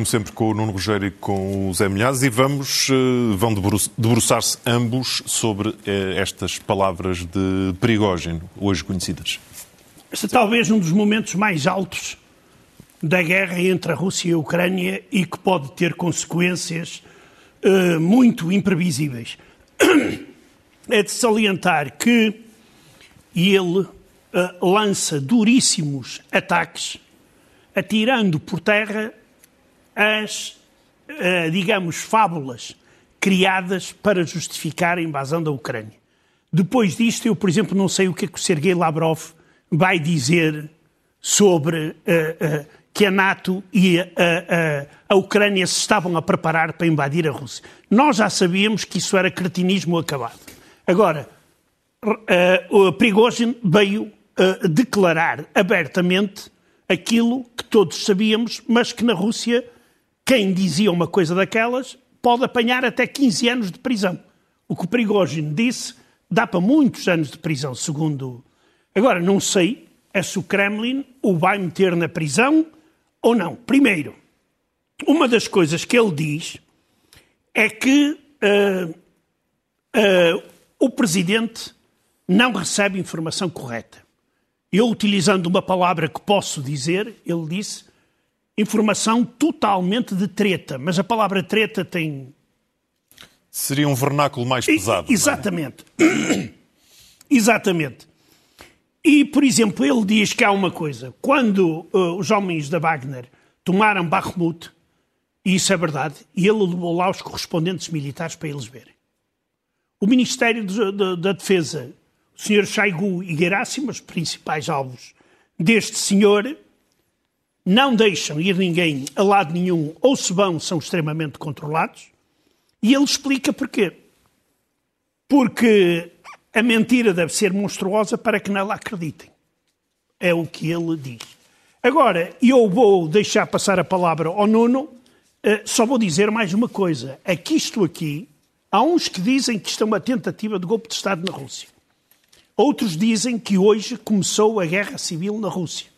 como sempre, com o Nuno Rogério e com o Zé Milhazes e vamos, eh, vão debruçar-se ambos sobre eh, estas palavras de Prigogine, hoje conhecidas. Este é talvez um dos momentos mais altos da guerra entre a Rússia e a Ucrânia e que pode ter consequências uh, muito imprevisíveis. É de salientar que ele uh, lança duríssimos ataques, atirando por terra as, uh, digamos, fábulas criadas para justificar a invasão da Ucrânia. Depois disto, eu, por exemplo, não sei o que é que o Sergei Lavrov vai dizer sobre uh, uh, que a NATO e a, a, a, Ucrânia se estavam a preparar para invadir a Rússia. Nós já sabíamos que isso era cretinismo acabado. Agora, uh, o Prigozhin veio declarar abertamente aquilo que todos sabíamos, mas que na Rússia quem dizia uma coisa daquelas pode apanhar até 15 anos de prisão. O que o Prigozhin disse dá para muitos anos de prisão, segundo. Agora, não sei é se o Kremlin o vai meter na prisão ou não. Primeiro, uma das coisas que ele diz é que uh, uh, o presidente não recebe informação correta. Eu, utilizando uma palavra que posso dizer, ele disse informação totalmente de treta, mas a palavra treta tem. Seria um vernáculo mais pesado. É? Exatamente. É? Exatamente. E, por exemplo, ele diz que há uma coisa. Quando uh, os homens da Wagner tomaram Bakhmut, e isso é verdade, e ele levou lá os correspondentes militares para eles verem. O Ministério de, de, da Defesa, o Sr. Shaigu e Gerasim, os principais alvos deste senhor, não deixam ir ninguém a lado nenhum, ou se vão, são extremamente controlados. E ele explica porquê. Porque a mentira deve ser monstruosa para que nela acreditem. É o que ele diz. Agora, eu vou deixar passar a palavra ao Nuno, uh, só vou dizer mais uma coisa. É que isto aqui, há uns que dizem que isto é uma tentativa de golpe de Estado na Rússia. Outros dizem que hoje começou a guerra civil na Rússia.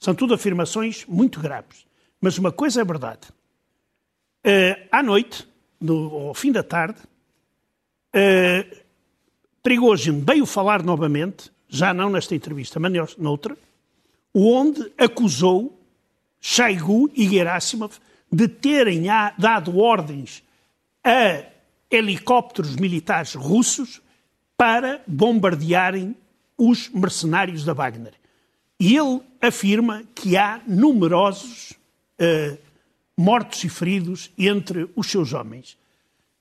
São tudo afirmações muito graves. Mas uma coisa é verdade. Uh, à noite, no, ao fim da tarde, uh, Prigozhin veio falar novamente, já não nesta entrevista, mas noutra, onde acusou Shaigu e Gerasimov de terem dado ordens a helicópteros militares russos para bombardearem os mercenários da Wagner. E ele afirma que há numerosos uh, mortos e feridos entre os seus homens.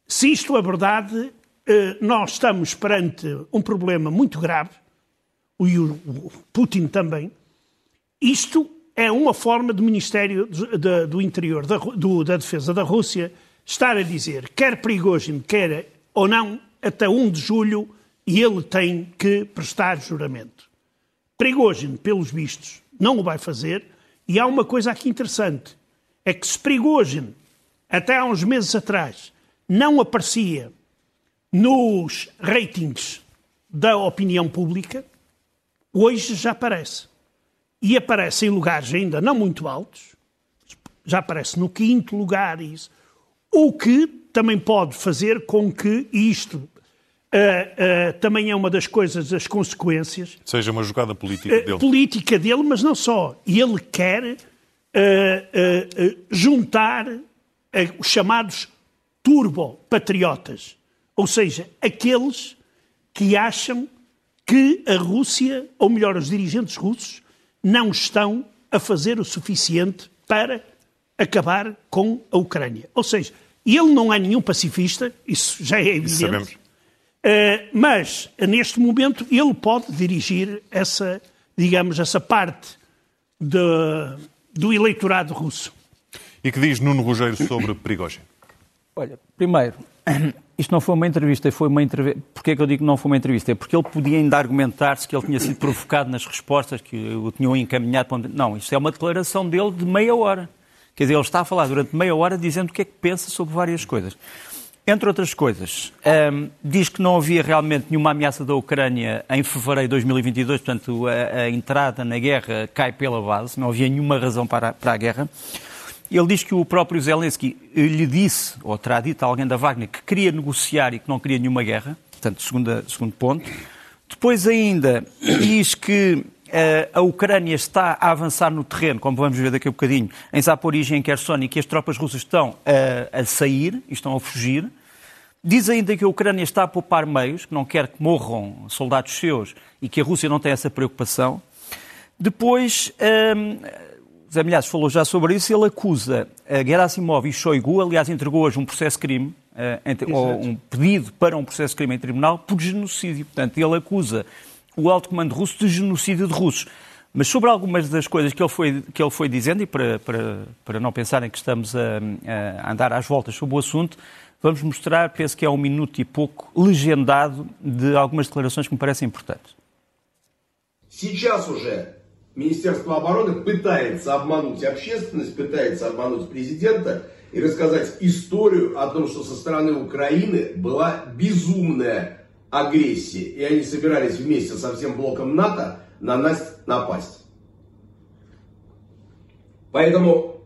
Se isto é verdade, uh, nós estamos perante um problema muito grave, e o, Putin também. Isto é uma forma do Ministério do, Interior, da, Defesa da Rússia, estar a dizer, quer Prigozhin, quer ou não, até 1 de julho, e ele tem que prestar juramento. Prigogine, pelos vistos, não o vai fazer. E há uma coisa aqui interessante: é que se Prigogine, até há uns meses atrás, não aparecia nos ratings da opinião pública, hoje já aparece. E aparece em lugares ainda não muito altos, já aparece no quinto lugar, isso, o que também pode fazer com que isto Uh, uh, também é uma das coisas, das consequências. Seja uma jogada política uh, dele. Política dele, mas não só. Ele quer juntar os chamados turbo-patriotas, ou seja, aqueles que acham que a Rússia, ou melhor, os dirigentes russos, não estão a fazer o suficiente para acabar com a Ucrânia. Ou seja, ele não é nenhum pacifista, isso já é evidente. Sabemos. Uh, mas, neste momento, ele pode dirigir essa, digamos, essa parte de, do eleitorado russo. E que diz Nuno Rogério sobre Prigogine? Olha, primeiro, isto não foi uma entrevista, foi uma entrevista. Porquê é que eu digo que não foi uma entrevista? É porque ele podia ainda argumentar-se que ele tinha sido provocado nas respostas, que o tinham encaminhado para onde... Não, isto é uma declaração dele de meia hora. Quer dizer, ele está a falar durante meia hora dizendo o que é que pensa sobre várias coisas. Entre outras coisas, um, diz que não havia realmente nenhuma ameaça da Ucrânia em fevereiro de 2022, portanto, a, a entrada na guerra cai pela base, não havia nenhuma razão para, para a guerra. Ele diz que o próprio Zelensky lhe disse, ou terá dito a alguém da Wagner, que queria negociar e que não queria nenhuma guerra. Portanto, segunda, segundo ponto. Depois ainda diz que uh, a Ucrânia está a avançar no terreno, como vamos ver daqui a um bocadinho, em Zaporizhia e em Kherson, e que as tropas russas estão uh, a sair e estão a fugir. Diz ainda que a Ucrânia está a poupar meios, que não quer que morram soldados seus e que a Rússia não tem essa preocupação. Depois, um, Zé Milhares falou já sobre isso, ele acusa a Gerasimov e Shoigu, aliás, entregou hoje um processo-crime, uh, ou um pedido para um processo-crime em tribunal, por genocídio. Portanto, ele acusa o alto comando russo de genocídio de russos. Mas sobre algumas das coisas que ele foi, que ele foi dizendo, e para, para, para não pensarem que estamos a, a andar às voltas sobre o assunto, vamos mostrar, penso que é um minuto e pouco, legendado de algumas declarações que me parecem importantes. Сейчас уже Министерство обороны пытается обмануть общественность, пытается обмануть президента и рассказать историю о том, что со стороны Украины была безумная агрессия, и они собирались вместе со всем блоком НАТО на нас напасть. Поэтому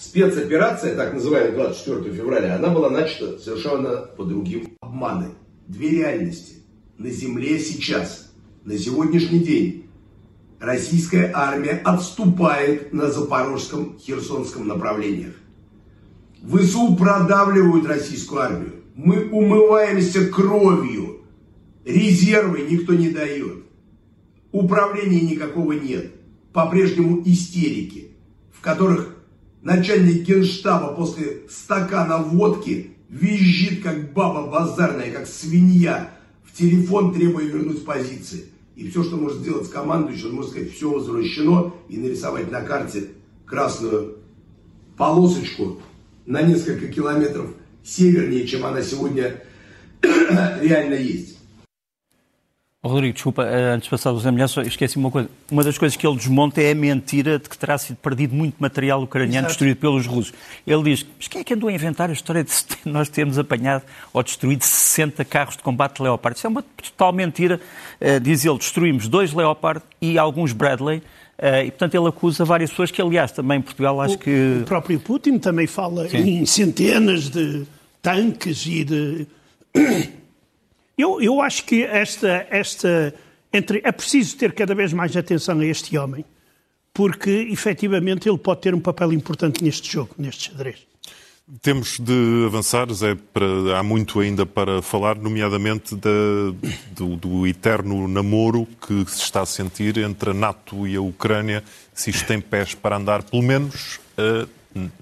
спецоперация, так называемая 24 февраля, она была начата совершенно по другим обманы. Две реальности. На земле сейчас – на сегодняшний день российская армия отступает на запорожском, херсонском направлениях. ВСУ продавливают российскую армию. Мы умываемся кровью. Резервы никто не дает. Управления никакого нет. По-прежнему истерики, в которых начальник генштаба после стакана водки визжит, как баба базарная, как свинья, в телефон, требуя вернуть позиции. И все, что может сделать командующий, он может сказать, все возвращено, и нарисовать на карте красную полосочку на несколько километров севернее, чем она сегодня реально есть. Rodrigo, desculpa, eh, antes de passar os Zé só esqueci uma coisa. Uma das coisas que ele desmonta é a mentira de que terá sido perdido muito material ucraniano Exato. destruído pelos russos. Ele diz, mas quem é que andou a inventar a história de nós termos apanhado ou destruído 60 carros de combate Leopard? Isso é uma total mentira. Uh, diz ele, destruímos dois Leopard e alguns Bradley. Uh, e, portanto, ele acusa várias pessoas que, aliás, também em Portugal acho o, que... O próprio Putin também fala Sim. em centenas de tanques e de eu, eu acho que esta, esta entre, é preciso ter cada vez mais atenção a este homem, porque efetivamente ele pode ter um papel importante neste jogo, neste xadrez. Temos de avançar, Zé, para, há muito ainda para falar, nomeadamente da, do, do, eterno namoro que se está a sentir entre a NATO e a Ucrânia, se isto tem pés para andar, pelo menos a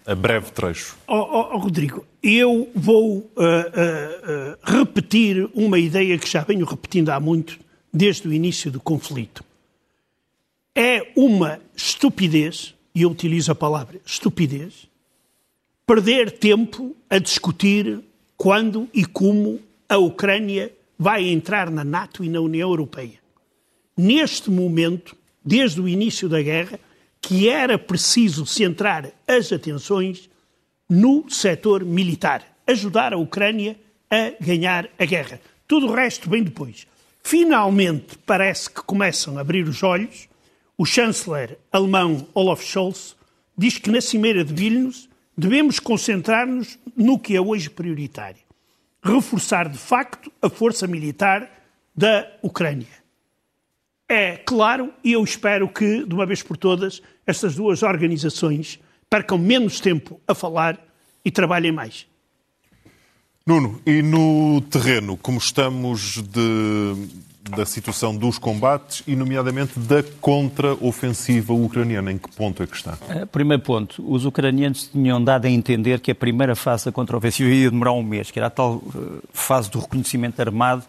a breve trecho. Oh, oh, oh, Rodrigo, eu vou uh, uh, uh, repetir uma ideia que já venho repetindo há muito, desde o início do conflito. É uma estupidez, e eu utilizo a palavra estupidez, perder tempo a discutir quando e como a Ucrânia vai entrar na NATO e na União Europeia. Neste momento, desde o início da guerra, que era preciso centrar as atenções no setor militar, ajudar a Ucrânia a ganhar a guerra. Tudo o resto vem depois. Finalmente, parece que começam a abrir os olhos. O chanceler alemão Olaf Scholz diz que na Cimeira de Vilnius devemos concentrar-nos no que é hoje prioritário: reforçar de facto a força militar da Ucrânia é claro e eu espero que, de uma vez por todas, estas duas organizações percam menos tempo a falar e trabalhem mais. Nuno, e no terreno, como estamos de, da situação dos combates e, nomeadamente, da contra-ofensiva ucraniana. Em que ponto é que está? Eh, primeiro ponto. Os ucranianos tinham dado a entender que a primeira fase da contra-ofensiva ia demorar um mês, que era a tal eh, fase do reconhecimento armado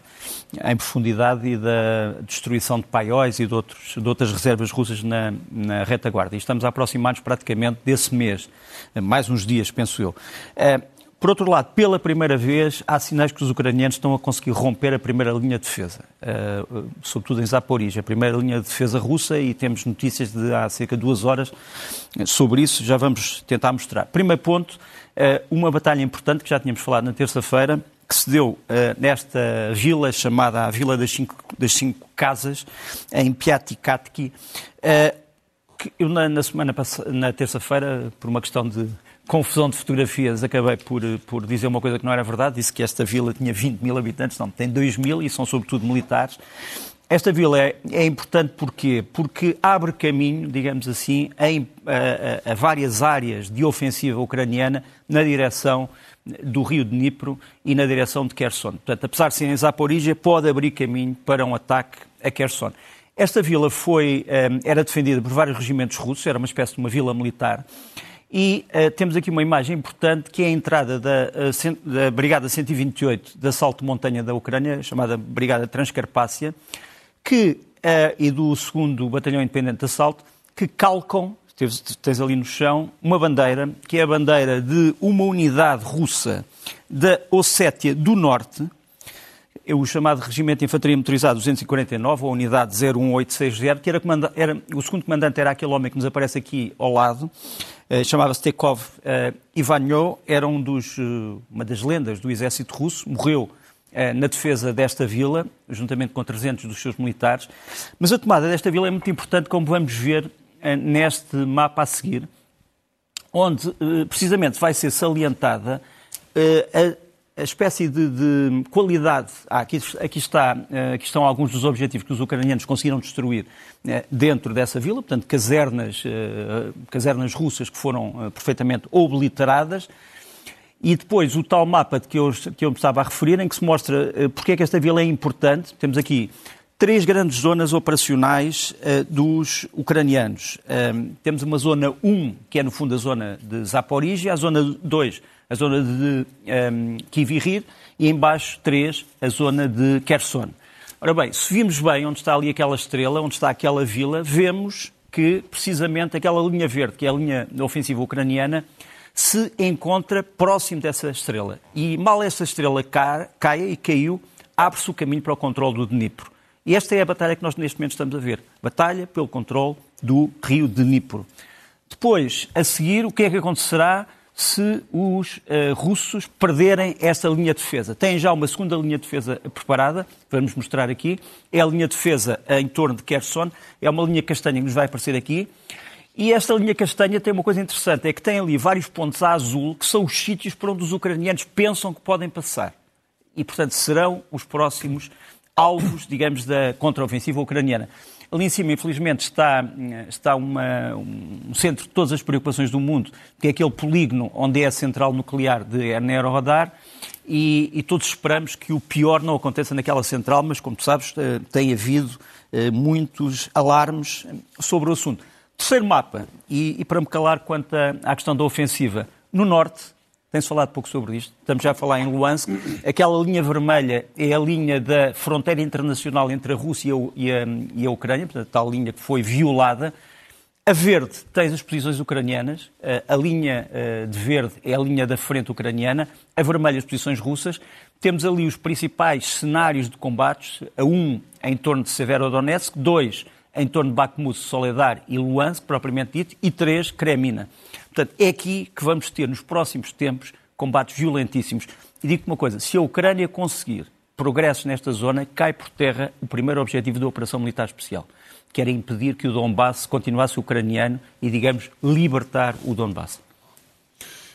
em profundidade e da destruição de paióis e de, outros, de outras reservas russas na, na retaguarda. E estamos a aproximar-nos praticamente desse mês, eh, mais uns dias, penso eu. Por outro lado, pela primeira vez, há sinais que os ucranianos estão a conseguir romper a primeira linha de defesa, uh, sobretudo em Zaporizhia, a primeira linha de defesa russa, e temos notícias de há cerca de duas horas sobre isso, já vamos tentar mostrar. Primeiro ponto, uh, uma batalha importante que já tínhamos falado na terça-feira, que se deu uh, nesta vila chamada a Vila das Cinco, das cinco Casas, em Piatikatki. porque eu na, na semana na terça-feira, por uma questão de confusão de fotografias, acabei por, por dizer uma coisa que não era verdade. Disse que esta vila tinha 20 mil habitantes, não, tem 2 mil e são sobretudo militares. Esta vila é, é importante porquê? Porque abre caminho, digamos assim, em, a, a, várias áreas de ofensiva ucraniana na direção do rio de Dnipro e na direção de Kherson. Portanto, apesar de ser em Zaporizhia, pode abrir caminho para um ataque a Kherson. Esta vila foi, eh, era defendida por vários regimentos russos, era uma espécie de uma vila militar, e uh, temos aqui uma imagem importante que é a entrada da, uh, da Brigada 128 de Assalto Montanha da Ucrânia, chamada Brigada Transcarpácia, que, uh, e do 2 Batalhão Independente de Assalto, que calcam, tens, tens ali no chão, uma bandeira, que é a bandeira de uma unidade russa da Ossétia do Norte, o chamado Regimento de Infantaria Motorizada 249, ou Unidade 01860, que era, era, o segundo comandante era aquele homem que nos aparece aqui ao lado, eh, chamava-se Tekov eh, Ivanyo, era um dos, eh, uma das lendas do exército russo, morreu eh, na defesa desta vila, juntamente com 300 dos seus militares. Mas a tomada desta vila é muito importante, como vamos ver eh, neste mapa a seguir, onde eh, precisamente vai ser salientada a a espécie de, de qualidade. Ah, aqui, aqui, está, eh, aqui estão alguns dos objetivos que os ucranianos conseguiram destruir eh, dentro dessa vila, portanto, casernas, eh, casernas russas que foram perfeitamente obliteradas. E depois o tal mapa de que eu, que eu me estava a referir, em que se mostra porque é que esta vila é importante. Temos aqui três grandes zonas operacionais uh, dos ucranianos. Uh, temos uma zona 1, que é no fundo a zona de Zaporizhia, a zona 2, a zona de um, ehm, Kivirir, e embaixo 3, a zona de Kherson. Ora bem, se vimos bem onde está ali aquela estrela, onde está aquela vila, vemos que precisamente aquela linha verde, que é a linha ofensiva ucraniana, se encontra próximo dessa estrela. E mal essa estrela caia e caiu, abre-se o caminho para o controle do Dnipro. E esta é a batalha que nós neste momento estamos a ver. Batalha pelo controle do rio Dnipro. Depois, a seguir, o que é que acontecerá se os uh, russos perderem esta linha de defesa. Têm já uma segunda linha de defesa preparada, vamos mostrar aqui. É a linha de defesa em torno de Kherson, é uma linha castanha que nos vai aparecer aqui. E esta linha castanha tem uma coisa interessante, é que tem ali vários pontos a azul, que são os sítios por onde os ucranianos pensam que podem passar. E, portanto, serão os próximos alvos, digamos, da contraofensiva ucraniana. Ali em cima, infelizmente, está, está uma, um centro de todas as preocupações do mundo, que é aquele polígono onde é a central nuclear de Ernerodar, e, e todos esperamos que o pior não aconteça naquela central, mas, como tu sabes, eh, tem havido eh, muitos alarmes sobre o assunto. Terceiro mapa, e, e para me calar quanto à questão da ofensiva, no norte, tem-se falado pouco sobre isto. Estamos já a falar em Luansk. Aquela linha vermelha é a linha da fronteira internacional entre a Rússia e a, e a Ucrânia, portanto, a tal linha que foi violada. A verde tem as posições ucranianas, a linha eh, de verde é a linha da frente ucraniana, a vermelha as posições russas. Temos ali os principais cenários de combates, a um em torno de Severodonetsk, dois em torno de Bakhmut, Soledar e Luansk, propriamente dito, e três, Kremina. Portanto, é aqui que vamos ter nos próximos tempos combates violentíssimos. E digo-te uma coisa: se a Ucrânia conseguir progressos nesta zona, cai por terra o primeiro objetivo da Operação Militar Especial, que era impedir que o Donbass continuasse ucraniano e, digamos, libertar o Donbass.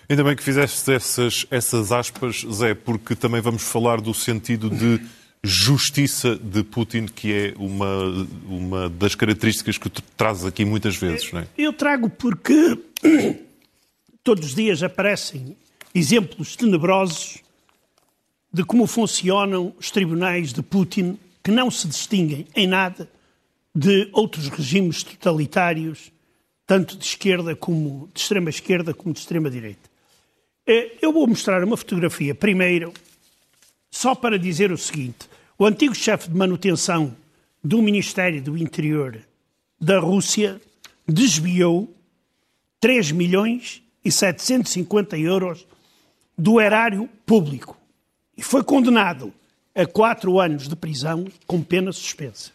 Ainda bem que fizeste essas, essas aspas, Zé, porque também vamos falar do sentido de justiça de Putin, que é uma, uma das características que tu trazes aqui muitas vezes, não é? Eu trago porque todos os dias aparecem exemplos tenebrosos de como funcionam os tribunais de Putin, que não se distinguem em nada de outros regimes totalitários, tanto de esquerda como de extrema esquerda como de extrema direita. Eh, eu vou mostrar uma fotografia primeiro, só para dizer o seguinte: o antigo chefe de manutenção do Ministério do Interior da Rússia desviou 3 milhões e 750 euros do erário público e foi condenado a quatro anos de prisão com pena suspensa.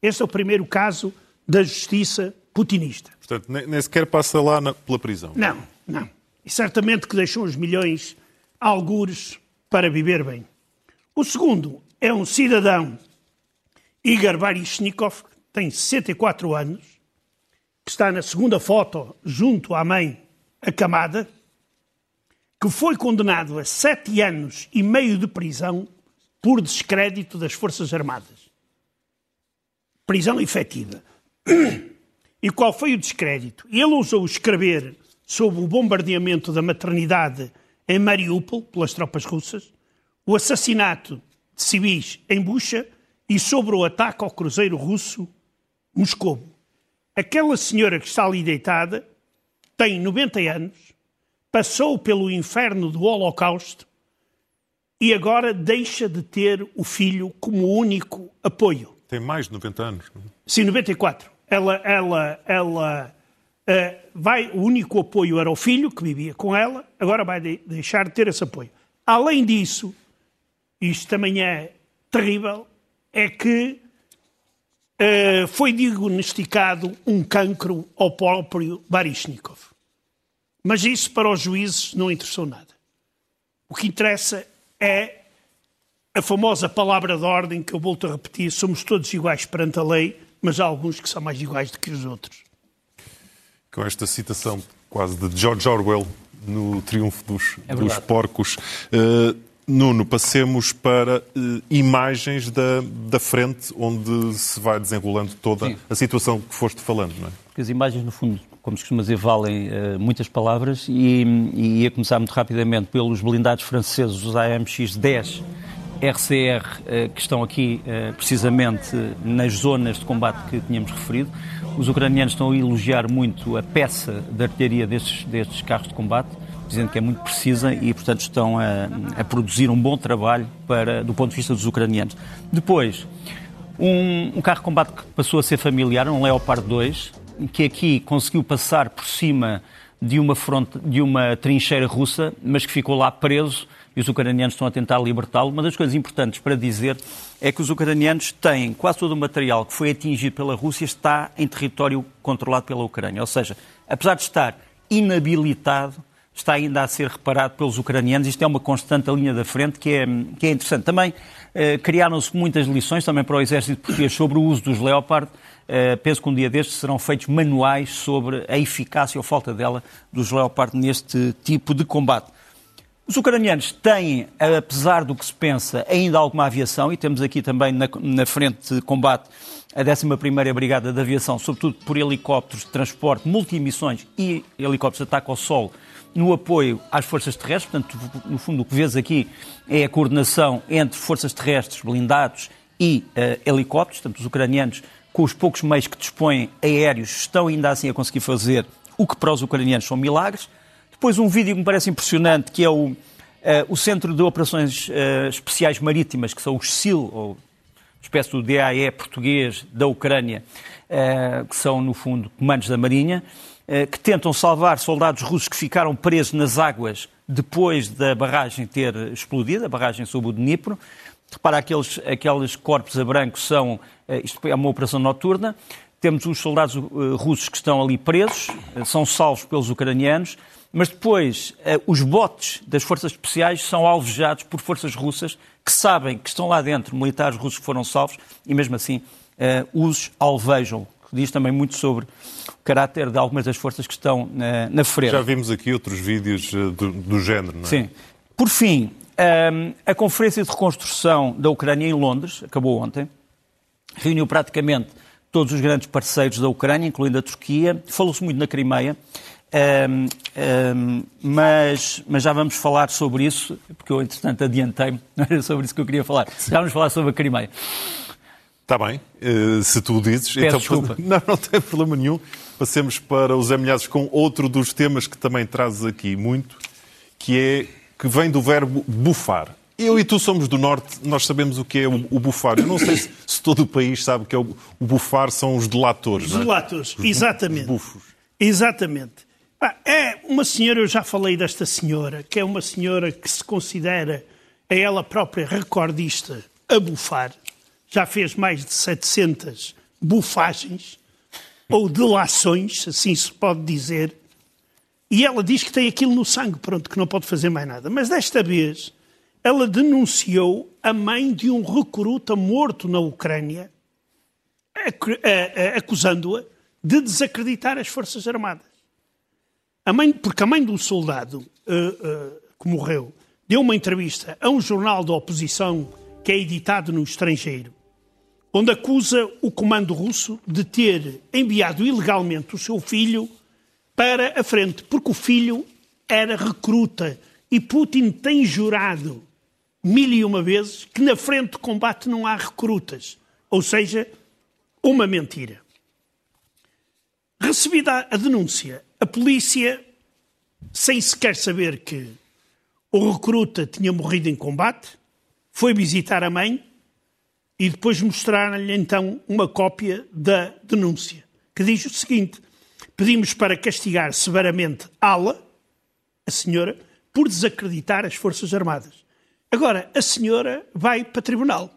Este é o primeiro caso da justiça putinista. Portanto, nem sequer passa lá na, pela prisão. Não, não. E certamente que deixou os milhões algures para viver bem. O segundo é um cidadão, Igor Baryshnikov, que tem 64 anos, que está na segunda foto, junto à mãe acamada, que foi condenado a sete anos e meio de prisão por descrédito das Forças Armadas. Prisão efetiva. E qual foi o descrédito? Ele ousou escrever sobre o bombardeamento da maternidade em Mariupol pelas tropas russas, o assassinato de civis em Bucha e sobre o ataque ao cruzeiro russo Moscou. Aquela senhora que está ali deitada tem 90 anos, passou pelo inferno do Holocausto e agora deixa de ter o filho como único apoio. Tem mais de 90 anos. não é? Sim, 94. Ela, ela, ela eh, vai, o único apoio era o filho que vivia com ela, agora vai de- deixar de ter esse apoio. Além disso, isto também é terrível, é que eh, foi diagnosticado um cancro ao próprio Baryshnikov. Mas isso para os juízes não interessou nada. O que interessa é a famosa palavra de ordem que eu volto a repetir: somos todos iguais perante a lei, mas há alguns que são mais iguais do que os outros. Com esta citação quase de George Orwell no Triunfo dos, É dos. Porcos. Eh, Nuno, passemos para eh, imagens da, da frente onde se vai desenrolando toda Sim. a situação que foste falando, não é? Porque as imagens, no fundo, como se costuma dizer, valem eh, muitas palavras e, e ia começar muito rapidamente pelos blindados franceses, os AMX-10 RCR, eh, que estão aqui eh, precisamente nas zonas de combate que tínhamos referido. Os ucranianos estão a elogiar muito a peça de artilharia destes, destes carros de combate, dizendo que é muito precisa e, portanto, estão a, a produzir um bom trabalho para, do ponto de vista dos ucranianos. Depois, um, um carro de combate que passou a ser familiar, um Leopard 2, que aqui conseguiu passar por cima de uma, fronte, de uma trincheira russa, mas que ficou lá preso e os ucranianos estão a tentar libertá-lo. Uma das coisas importantes para dizer é que os ucranianos têm quase todo o material que foi atingido pela Rússia está em território controlado pela Ucrânia. Ou seja, apesar de estar inabilitado, está ainda a ser reparado pelos ucranianos. Isto é uma constante linha da frente que é, que é interessante. Também eh, criaram-se muitas lições também para o exército português sobre o uso dos Leopard. Eh, penso que um dia destes serão feitos manuais sobre a eficácia ou falta dela dos Leopard neste tipo de combate. Os ucranianos têm, apesar do que se pensa, ainda alguma aviação e temos aqui também na, na frente de combate a 11ª Brigada de Aviação, sobretudo por helicópteros de transporte, multimissões e helicópteros de ataque ao solo no apoio às forças terrestres. Portanto, no fundo, o que vês aqui é a coordenação entre forças terrestres, blindados e eh, helicópteros. Portanto, os ucranianos, com os poucos meios que dispõem aéreos, estão ainda assim a conseguir fazer o que para os ucranianos são milagres. Depois um vídeo que me parece impressionante, que é o, eh, o Centro de Operações eh, Especiais Marítimas, que são os SIL, ou espécie do DAE português da Ucrânia, que são, no fundo, comandos da Marinha, que tentam salvar soldados russos que ficaram presos nas águas depois da barragem ter explodido, a barragem sob o Dnipro. Repara, aqueles, aqueles corpos a branco são, eh, isto é uma operação noturna, temos os soldados eh, russos que estão ali presos, eh, são salvos pelos ucranianos, mas depois eh, os botes das forças especiais são alvejados por forças russas que sabem que estão lá dentro militares russos que foram salvos e mesmo assim eh, os alvejam. Diz também muito sobre o caráter de algumas das forças que estão na, na frente. Já vimos aqui outros vídeos eh, do, do género, não é? Sim. Por fim, hum, a Conferência de Reconstrução da Ucrânia em Londres, acabou ontem, reuniu praticamente todos os grandes parceiros da Ucrânia, incluindo a Turquia. Falou-se muito na Crimeia, hum, hum, mas, mas já vamos falar sobre isso, porque eu, entretanto, adiantei-me, não era sobre isso que eu queria falar. Já vamos falar sobre a Crimeia. Está bem, eh, se tu o dizes. então, desculpa. Não, não tem problema nenhum. Passemos para os Emilhados com outro dos temas que também trazes aqui muito, que é que vem do verbo bufar. Eu e tu somos do Norte, nós sabemos o que é o, o bufar. Eu não sei se, se todo o país sabe que é o, o bufar, são os delatores. Os não é? delatores, bu- exatamente. os bufos. Exatamente. Pá, é uma senhora, eu já falei desta senhora, que é uma senhora que se considera a ela própria recordista a bufar. Já fez mais de 700 bufagens, ou delações, assim se pode dizer. E ela diz que tem aquilo no sangue, pronto, que não pode fazer mais nada. Mas desta vez, ela denunciou a mãe de um recruta morto na Ucrânia, acusando-a de desacreditar as Forças Armadas. A mãe, porque a mãe do soldado uh, uh, que morreu deu uma entrevista a um jornal da oposição que é editado no estrangeiro, onde acusa o comando russo de ter enviado ilegalmente o seu filho para a frente, porque o filho era recruta e Putin tem jurado mil e uma vezes que na frente de combate não há recrutas. Ou seja, uma mentira. Recebida a denúncia, a polícia, sem sequer saber que o recruta tinha morrido em combate, foi visitar a mãe e depois mostrar-lhe então uma cópia da denúncia, que diz o seguinte: pedimos para castigar severamente Ala, a senhora, por desacreditar as Forças Armadas. Agora, a senhora vai para tribunal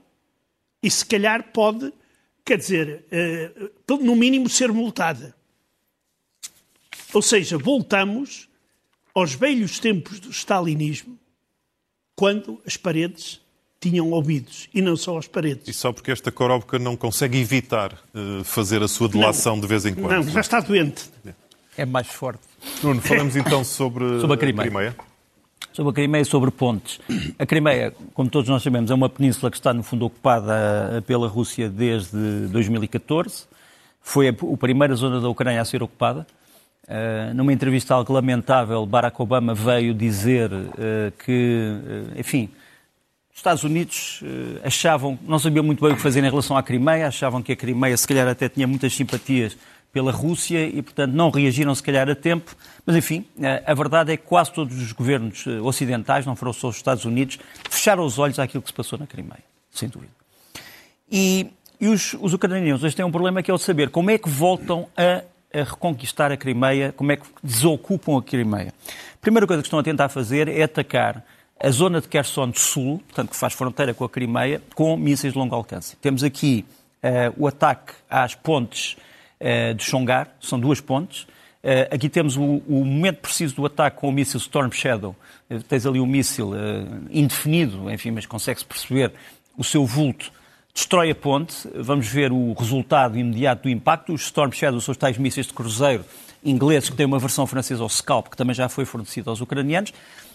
e se calhar pode, quer dizer, eh, no mínimo ser multada. Ou seja, voltamos aos velhos tempos do stalinismo, quando as paredes tinham ouvidos, e não só as paredes. E só porque esta Korovka não consegue evitar uh, fazer a sua delação não, de vez em quando. Não, já está doente. É mais forte. Nuno, falamos então sobre, sobre a Crimeia. a Crimeia. Sobre a Crimeia e sobre pontes. A Crimeia, como todos nós sabemos, é uma península que está, no fundo, ocupada pela Rússia desde 2014. Foi a, a primeira zona da Ucrânia a ser ocupada. Uh, numa entrevista algo lamentável, Barack Obama veio dizer uh, que, enfim, Estados Unidos achavam, não sabiam muito bem o que fazer em relação à Crimeia, achavam que a Crimeia, se calhar, até tinha muitas simpatias pela Rússia e, portanto, não reagiram, se calhar, a tempo. Mas, enfim, a verdade é que quase todos os governos ocidentais, não foram só os Estados Unidos, fecharam os olhos àquilo que se passou na Crimeia, sem dúvida. E, e os, os ucranianos hoje têm um problema que é o de saber como é que voltam a a reconquistar a Crimeia, como é que desocupam a Crimeia. A primeira coisa que estão a tentar fazer é atacar a zona de Kherson do Sul, portanto, que faz fronteira com a Crimeia, com mísseis de longo alcance. Temos aqui uh, o ataque às pontes uh, de Chongar, são duas pontes. Uh, aqui temos o, o, momento preciso do ataque com o míssil Storm Shadow. tens ali um míssil indefinido, enfim, mas consegue-se perceber o seu vulto destrói a ponte. Vamos ver o resultado imediato do impacto. Os Storm Shadow são os tais mísseis de cruzeiro ingleses que têm uma versão francesa, o Scalp, que também já foi fornecida aos ucranianos.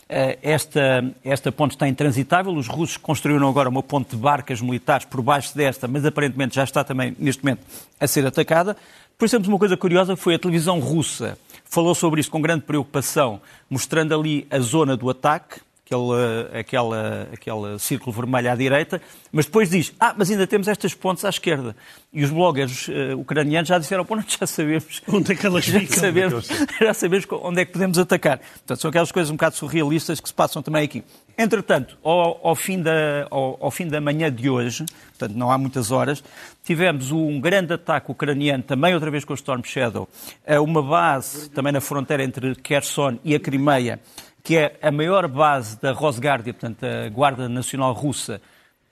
Eh, esta, esta ponte está intransitável. Os russos construíram agora uma ponte de barcas militares por baixo desta, mas aparentemente já está também, neste momento, a ser atacada. Depois temos uma coisa curiosa, foi a televisão russa falou sobre isto com grande preocupação, mostrando ali a zona do ataque, aquele, aquela, aquele círculo vermelho à direita, mas depois diz, ah, mas ainda temos estas pontes à esquerda. E os bloggers uh, ucranianos já disseram, pô, já sabemos onde é que elas já ficam. Sabemos, já sabemos onde é que podemos atacar. Portanto, são aquelas coisas um bocado surrealistas que se passam também aqui. Entretanto, ao, ao, fim da, ao, ao, fim da manhã de hoje, portanto não há muitas horas, tivemos um grande ataque ucraniano, também outra vez com o Storm Shadow, a uma base também na fronteira entre Kherson e a Crimeia, que é a maior base da Rosguardia, portanto, a Guarda Nacional Russa,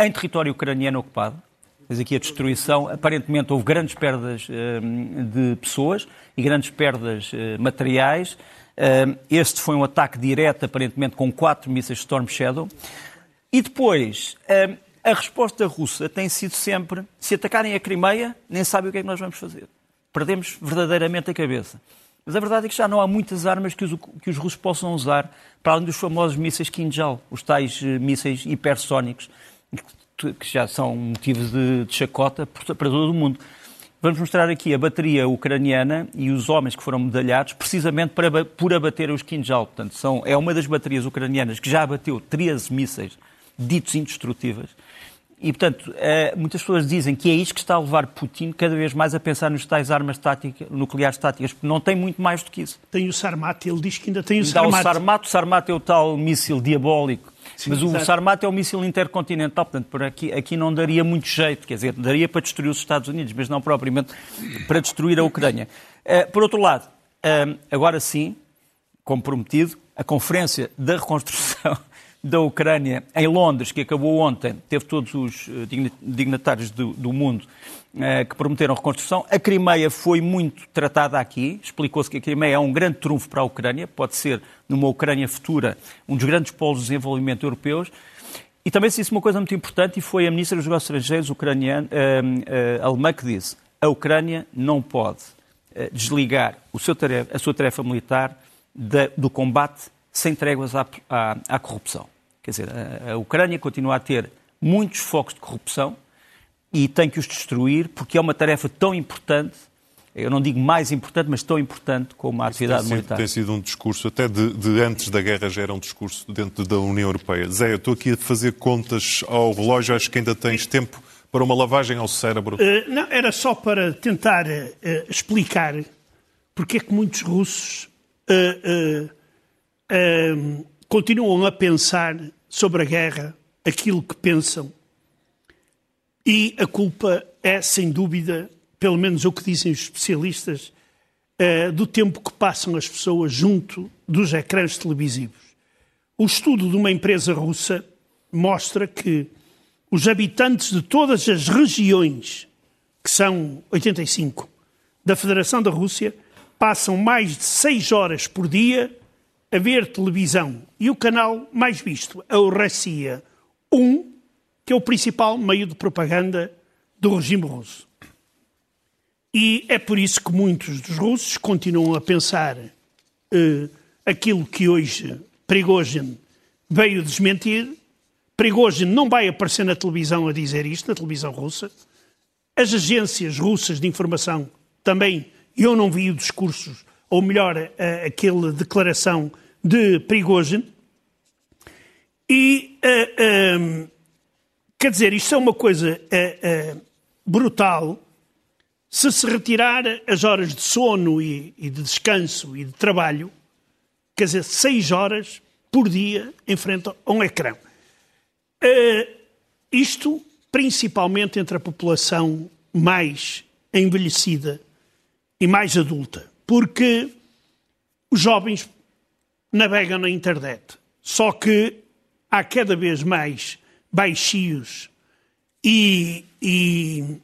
em território ucraniano ocupado. Mas aqui a destruição, aparentemente houve grandes perdas hum, de pessoas e grandes perdas hum, materiais. Hum, este foi um ataque direto, aparentemente, com quatro mísseis Storm Shadow. E depois, a resposta russa tem sido sempre: se atacarem a Crimeia, nem sabem o que é que nós vamos fazer. Perdemos verdadeiramente a cabeça. Mas a verdade é que já não há muitas armas que os, que os russos possam usar, para além dos famosos mísseis Kinjal, os tais uh, mísseis hipersónicos, que, que já são motivos de, de chacota para todo o mundo. Vamos mostrar aqui a bateria ucraniana e os homens que foram medalhados precisamente para, por abater os Kinjal. Portanto, são, é uma das baterias ucranianas que já abateu 13 mísseis ditos indestrutíveis. E, portanto, eh, muitas pessoas dizem que é isto que está a levar Putin cada vez mais a pensar nos tais armas táticas, nucleares táticas, porque não tem muito mais do que isso. Tem o Sarmat, ele diz que ainda tem o Sarmat. O Sarmat, o Sarmat é o tal míssil diabólico, Sim, mas exato. o Sarmat é o míssil intercontinental, portanto, por aqui, aqui não daria muito jeito, quer dizer, daria para destruir os Estados Unidos, mas não propriamente para destruir a Ucrânia. Eh, por outro lado, eh, agora sim, como prometido, a Conferência da Reconstrução da Ucrânia em Londres, que acabou ontem, teve todos os eh, dignatários do, do mundo eh, que prometeram reconstrução. A Crimeia foi muito tratada aqui. Explicou-se que a Crimeia é um grande trunfo para a Ucrânia, pode ser, numa Ucrânia futura, um dos grandes polos de desenvolvimento europeus. E também se disse uma coisa muito importante, e foi a Ministra dos Negócios Estrangeiros ucraniana, uh, uh, alemã que disse a Ucrânia não pode eh, desligar tarefa, a sua tarefa militar da, do combate sem tréguas à, à, à corrupção. Quer dizer, a, a Ucrânia continua a ter muitos focos de corrupção e tem que os destruir porque é uma tarefa tão importante eu não digo mais importante, mas tão importante como a atividade tem sido, militar. Tem sido um discurso, até de, de, antes da guerra já era um discurso dentro da União Europeia. Zé, eu estou aqui a fazer contas ao relógio, acho que ainda tens tempo para uma lavagem ao cérebro. Uh, não, era só para tentar uh, explicar porque é que muitos russos uh, continuam a pensar sobre a guerra aquilo que pensam. E a culpa é, sem dúvida, pelo menos o que dizem os especialistas, uh, do tempo que passam as pessoas junto dos ecrãs televisivos. O estudo de uma empresa russa mostra que os habitantes de todas as regiões, que são 85, da Federação da Rússia, passam mais de 6 horas por dia a ver televisão. E o canal mais visto é o Rossiya 1, que é o principal meio de propaganda do regime russo. E é por isso que muitos dos russos continuam a pensar uh, aquilo que hoje Prigozhin veio desmentir. Prigozhin não vai aparecer na televisão a dizer isto, na televisão russa. As agências russas de informação também, eu não vi o discurso, ou melhor, aquela declaração de Prigozhin. E, uh, quer dizer, isto é uma coisa brutal se se retirar as horas de sono e, e, de descanso e de trabalho, quer dizer, seis horas por dia em frente a um ecrã. Uh, isto principalmente entre a população mais envelhecida e mais adulta, porque os jovens navegam na internet, só que há cada vez mais baixios e, e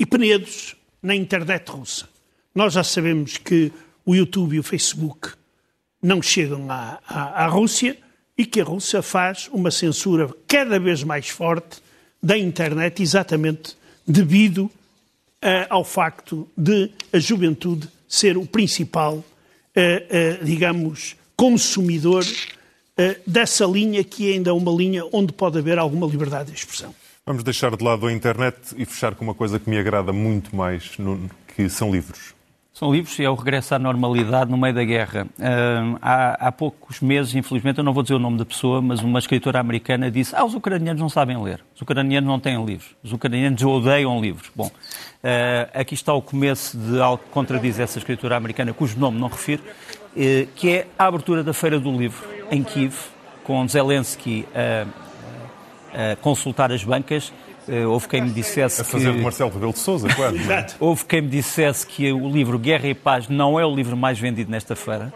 e Penedos na internet russa. Nós já sabemos que o YouTube e o Facebook não chegam à, à, à Rússia e que a Rússia faz uma censura cada vez mais forte da internet, exatamente devido uh, ao facto de a juventude ser o principal, uh, uh, digamos, consumidor dessa linha que ainda é uma linha onde pode haver alguma liberdade de expressão. Vamos deixar de lado a internet e fechar com uma coisa que me agrada muito mais, que são livros. São livros e é o regresso à normalidade no meio da guerra. Uh, há, há, poucos meses, infelizmente, eu não vou dizer o nome da pessoa, mas uma escritora americana disse: Ah, os ucranianos não sabem ler, os ucranianos não têm livros, os ucranianos odeiam livros. Bom, uh, aqui está o começo de algo que contradiz essa escritora americana, cujo nome não refiro, que é a abertura da Feira do Livro em Kiev, com Zelensky a consultar as bancas. Uh, houve quem me dissesse a fazer que... de Marcelo Rebelo de Sousa, claro. houve quem me dissesse que o livro Guerra e Paz não é o livro mais vendido nesta feira,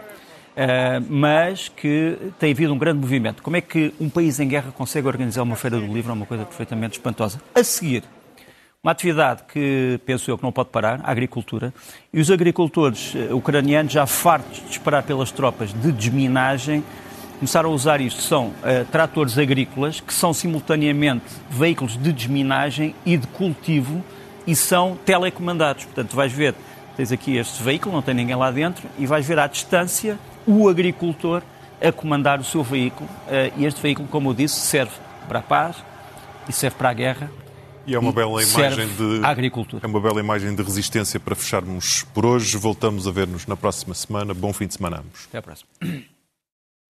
uh, mas que tem havido um grande movimento. Como é que um país em guerra consegue organizar uma feira do livro? É uma coisa perfeitamente espantosa. A seguir, uma atividade que penso eu que não pode parar, a agricultura, e os agricultores eh, ucranianos, já fartos de esperar pelas tropas de desminagem, começaram a usar isto são uh, tratores agrícolas que são simultaneamente veículos de desminagem e de cultivo e são telecomandados. Portanto, vais ver, tens aqui este veículo, não tem ninguém lá dentro, e vais ver à distância o agricultor a comandar o seu veículo. Uh, e este veículo, como eu disse, serve para a paz e serve para a guerra. E é uma bela imagem de agricultura. É uma bela imagem de resistência para fecharmos por hoje. Voltamos a ver-nos na próxima semana. Bom fim de semana a ambos. Até à próxima.